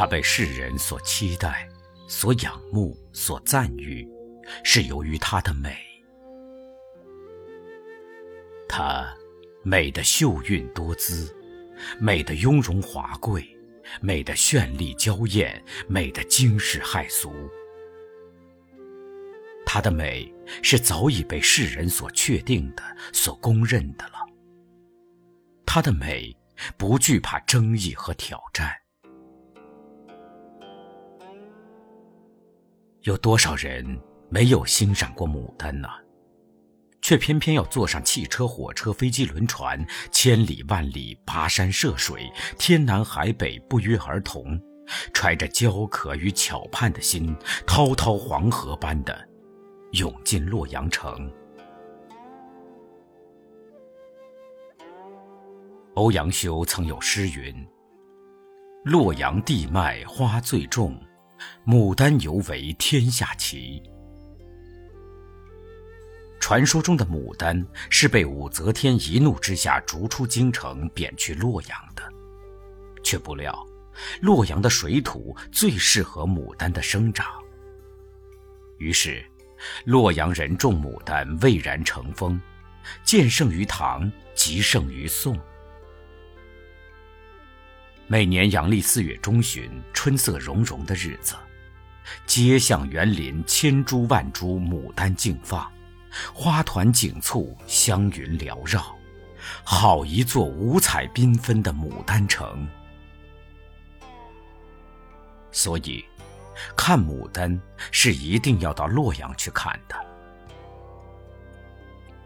她被世人所期待、所仰慕、所赞誉，是由于她的美。她美的秀韵多姿，美的雍容华贵，美的绚丽娇艳，美的惊世骇俗。她的美是早已被世人所确定的、所公认的了。她的美不惧怕争议和挑战。有多少人没有欣赏过牡丹呢？却偏偏要坐上汽车、火车、飞机、轮船，千里万里跋山涉水，天南海北不约而同，揣着焦渴与巧盼的心，滔滔黄河般的涌进洛阳城。欧阳修曾有诗云：“洛阳地脉花最重。”牡丹犹为天下奇。传说中的牡丹是被武则天一怒之下逐出京城，贬去洛阳的，却不料洛阳的水土最适合牡丹的生长。于是，洛阳人种牡丹蔚然成风，渐盛于唐，极盛于宋。每年阳历四月中旬，春色融融的日子，街巷园林千株万株牡丹竞放，花团锦簇，香云缭绕，好一座五彩缤纷的牡丹城。所以，看牡丹是一定要到洛阳去看的。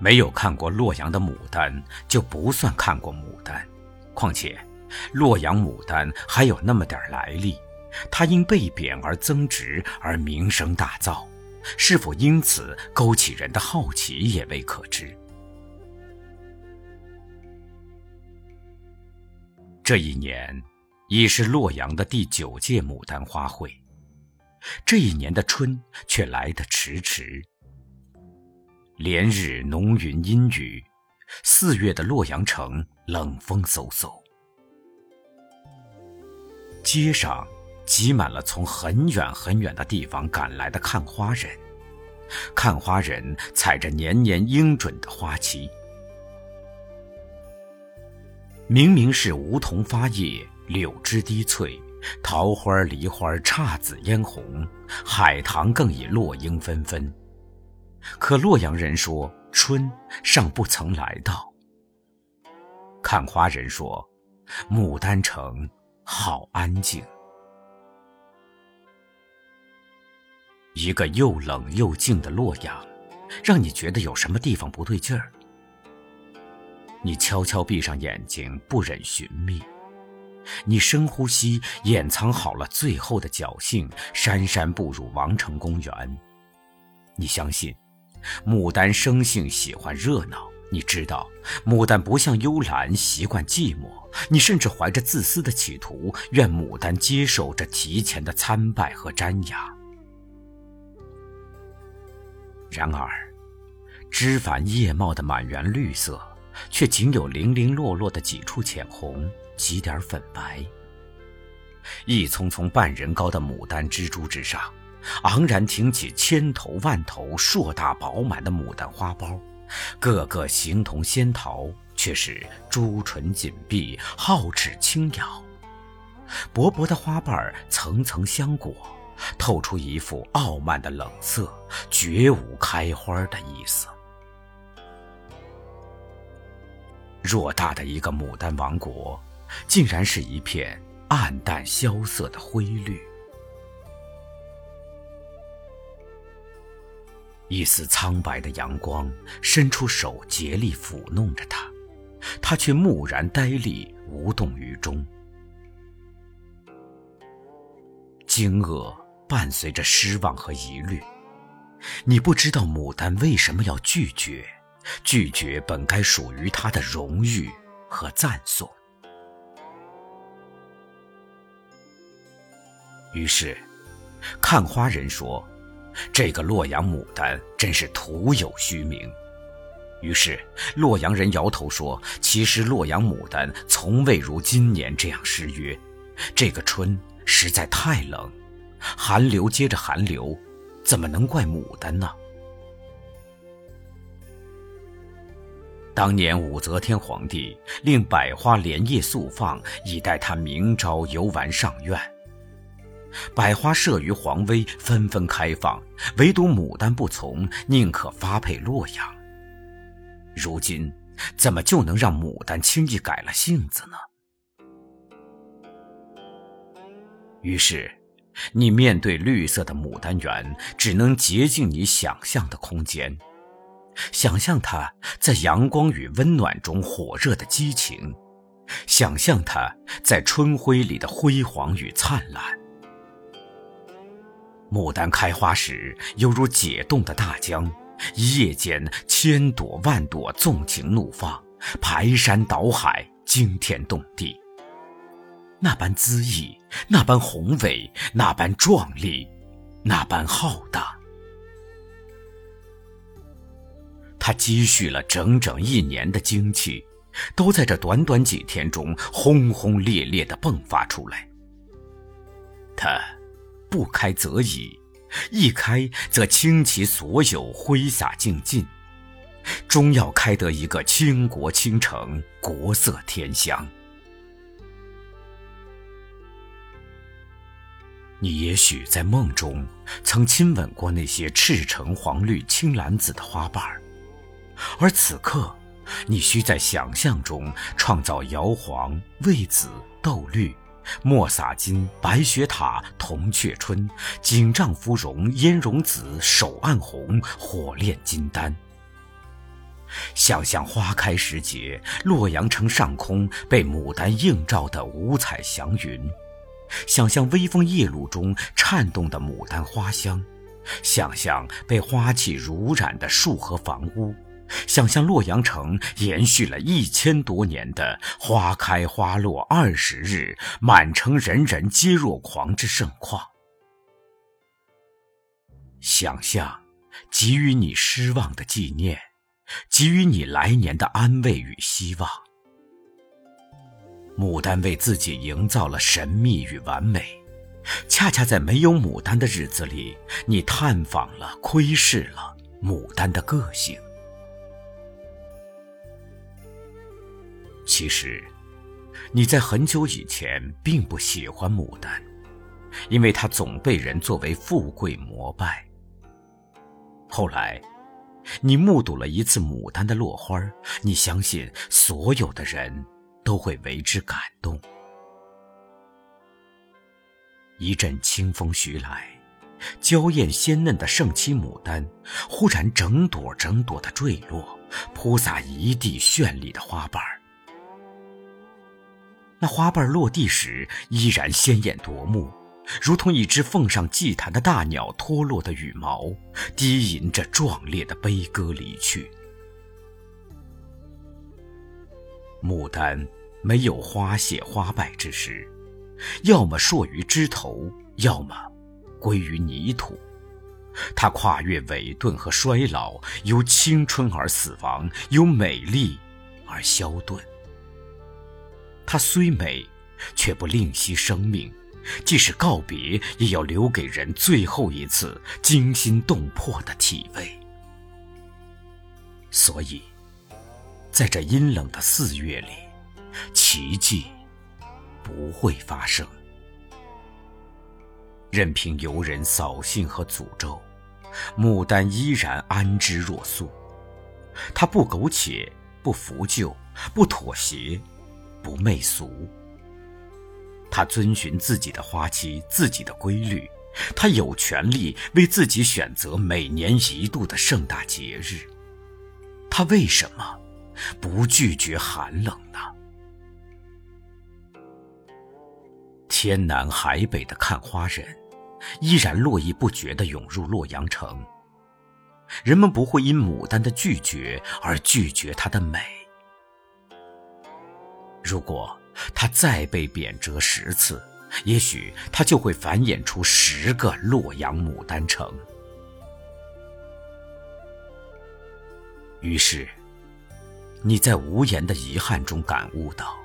没有看过洛阳的牡丹，就不算看过牡丹。况且。洛阳牡丹还有那么点来历，它因被贬而增值而名声大噪，是否因此勾起人的好奇也未可知。这一年，已是洛阳的第九届牡丹花会，这一年的春却来得迟迟。连日浓云阴雨，四月的洛阳城冷风嗖嗖。街上挤满了从很远很远的地方赶来的看花人，看花人踩着年年应准的花期。明明是梧桐发叶，柳枝滴翠，桃花、梨花姹紫嫣红，海棠更已落英纷纷，可洛阳人说春尚不曾来到。看花人说，牡丹城。好安静，一个又冷又静的洛阳，让你觉得有什么地方不对劲儿。你悄悄闭上眼睛，不忍寻觅；你深呼吸，掩藏好了最后的侥幸，姗姗步入王城公园。你相信，牡丹生性喜欢热闹。你知道，牡丹不像幽兰习惯寂寞。你甚至怀着自私的企图，愿牡丹接受这提前的参拜和瞻仰。然而，枝繁叶茂的满园绿色，却仅有零零落落的几处浅红，几点粉白。一丛丛半人高的牡丹蜘蛛之上，昂然挺起千头万头、硕大饱满的牡丹花苞。个个形同仙桃，却是朱唇紧闭，皓齿轻咬。薄薄的花瓣层层相裹，透出一副傲慢的冷色，绝无开花的意思。偌大的一个牡丹王国，竟然是一片暗淡萧瑟的灰绿。一丝苍白的阳光，伸出手竭力抚弄着它，它却木然呆立，无动于衷。惊愕伴随着失望和疑虑，你不知道牡丹为什么要拒绝，拒绝本该属于它的荣誉和赞颂。于是，看花人说。这个洛阳牡丹真是徒有虚名。于是洛阳人摇头说：“其实洛阳牡丹从未如今年这样失约，这个春实在太冷，寒流接着寒流，怎么能怪牡丹呢？当年武则天皇帝令百花连夜速放，以待他明朝游玩上苑。百花慑于皇威，纷纷开放，唯独牡丹不从，宁可发配洛阳。如今，怎么就能让牡丹轻易改了性子呢？于是，你面对绿色的牡丹园，只能竭尽你想象的空间。想象它在阳光与温暖中火热的激情，想象它在春晖里的辉煌与灿烂。牡丹开花时，犹如解冻的大江，一夜间千朵万朵纵情怒放，排山倒海，惊天动地。那般恣意，那般宏伟，那般壮丽，那般浩大。他积蓄了整整一年的精气，都在这短短几天中轰轰烈烈地迸发出来。他不开则已，一开则倾其所有，挥洒尽尽，终要开得一个倾国倾城，国色天香。你也许在梦中曾亲吻过那些赤橙黄绿青蓝紫的花瓣。而此刻，你需在想象中创造摇黄、魏紫、豆绿、墨洒金、白雪塔、铜雀春、锦帐芙蓉、烟绒紫、手按红、火炼金丹。想象花开时节，洛阳城上空被牡丹映照的五彩祥云；想象微风夜露中颤动的牡丹花香；想象被花气濡染的树和房屋。想象洛阳城延续了一千多年的花开花落二十日，满城人人皆若狂之盛况。想象给予你失望的纪念，给予你来年的安慰与希望。牡丹为自己营造了神秘与完美，恰恰在没有牡丹的日子里，你探访了、窥视了牡丹的个性。其实，你在很久以前并不喜欢牡丹，因为它总被人作为富贵膜拜。后来，你目睹了一次牡丹的落花，你相信所有的人都会为之感动。一阵清风徐来，娇艳鲜嫩的盛期牡丹忽然整朵整朵的坠落，铺洒一地绚丽的花瓣。那花瓣落地时依然鲜艳夺目，如同一只奉上祭坛的大鸟脱落的羽毛，低吟着壮烈的悲歌离去。牡丹没有花谢花败之时，要么烁于枝头，要么归于泥土。它跨越萎顿和衰老，由青春而死亡，由美丽而消遁。它虽美，却不吝惜生命，即使告别，也要留给人最后一次惊心动魄的体味。所以，在这阴冷的四月里，奇迹不会发生。任凭游人扫兴和诅咒，牡丹依然安之若素。它不苟且，不服旧，不妥协。不媚俗，他遵循自己的花期，自己的规律，他有权利为自己选择每年一度的盛大节日。他为什么不拒绝寒冷呢？天南海北的看花人，依然络绎不绝地涌入洛阳城。人们不会因牡丹的拒绝而拒绝它的美。如果他再被贬谪十次，也许他就会繁衍出十个洛阳牡丹城。于是，你在无言的遗憾中感悟到：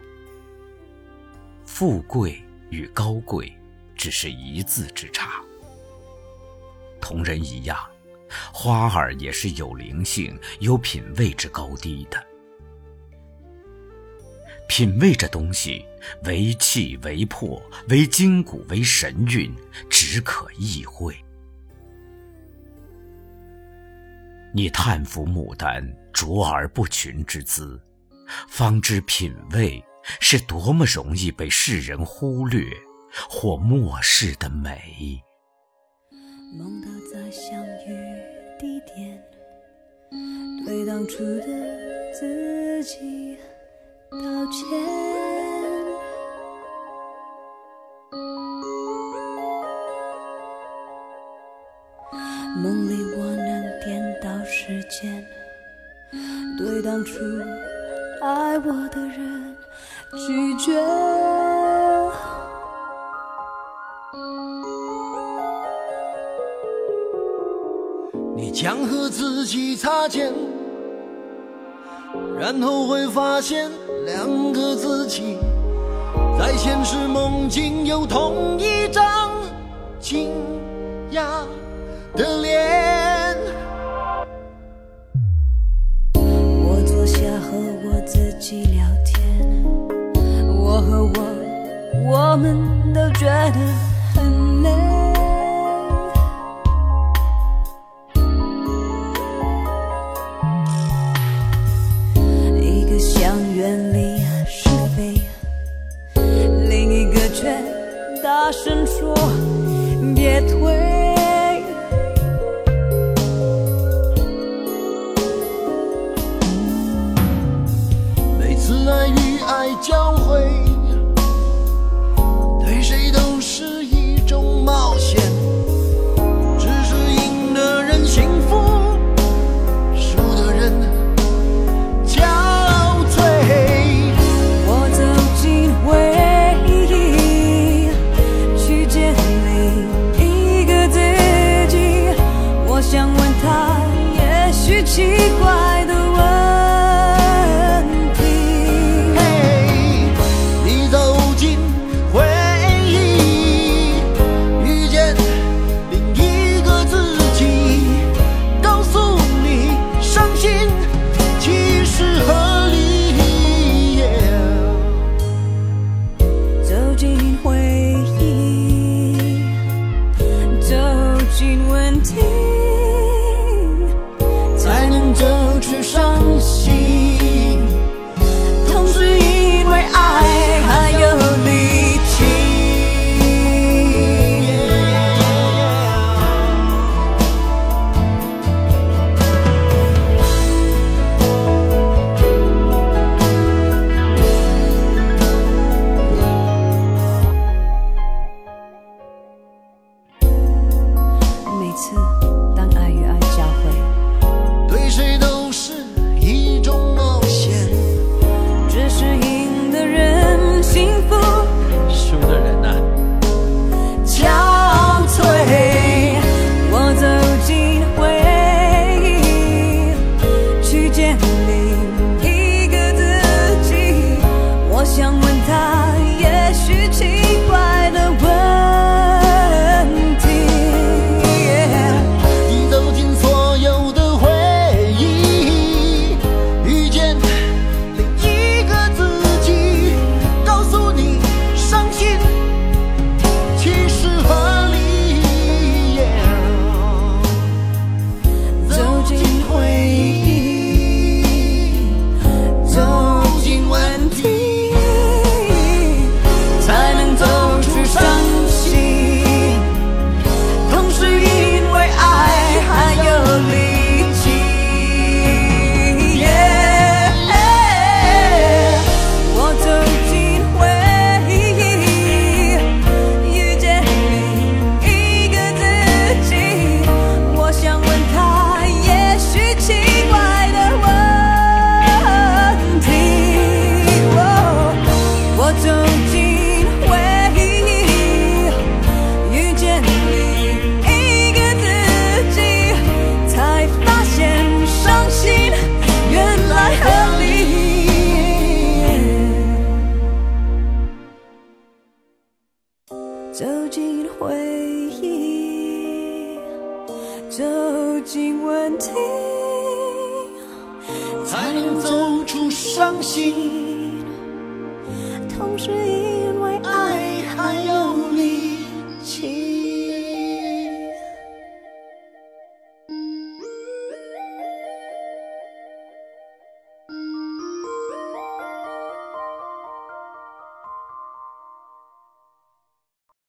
富贵与高贵，只是一字之差。同人一样，花儿也是有灵性、有品位之高低的。品味这东西，为气为魄，为筋骨为神韵，只可意会。你叹服牡丹卓而不群之姿，方知品味是多么容易被世人忽略或漠视的美。梦到再相遇地点，对当初的自己道歉。梦里我能颠倒时间，对当初爱我的人拒绝。你将和自己擦肩，然后会发现两个自己在现实梦境有同一张惊讶。的脸。我坐下和我自己聊天，我和我，我们都觉得进回忆，走进问题，才能走出伤心。同时。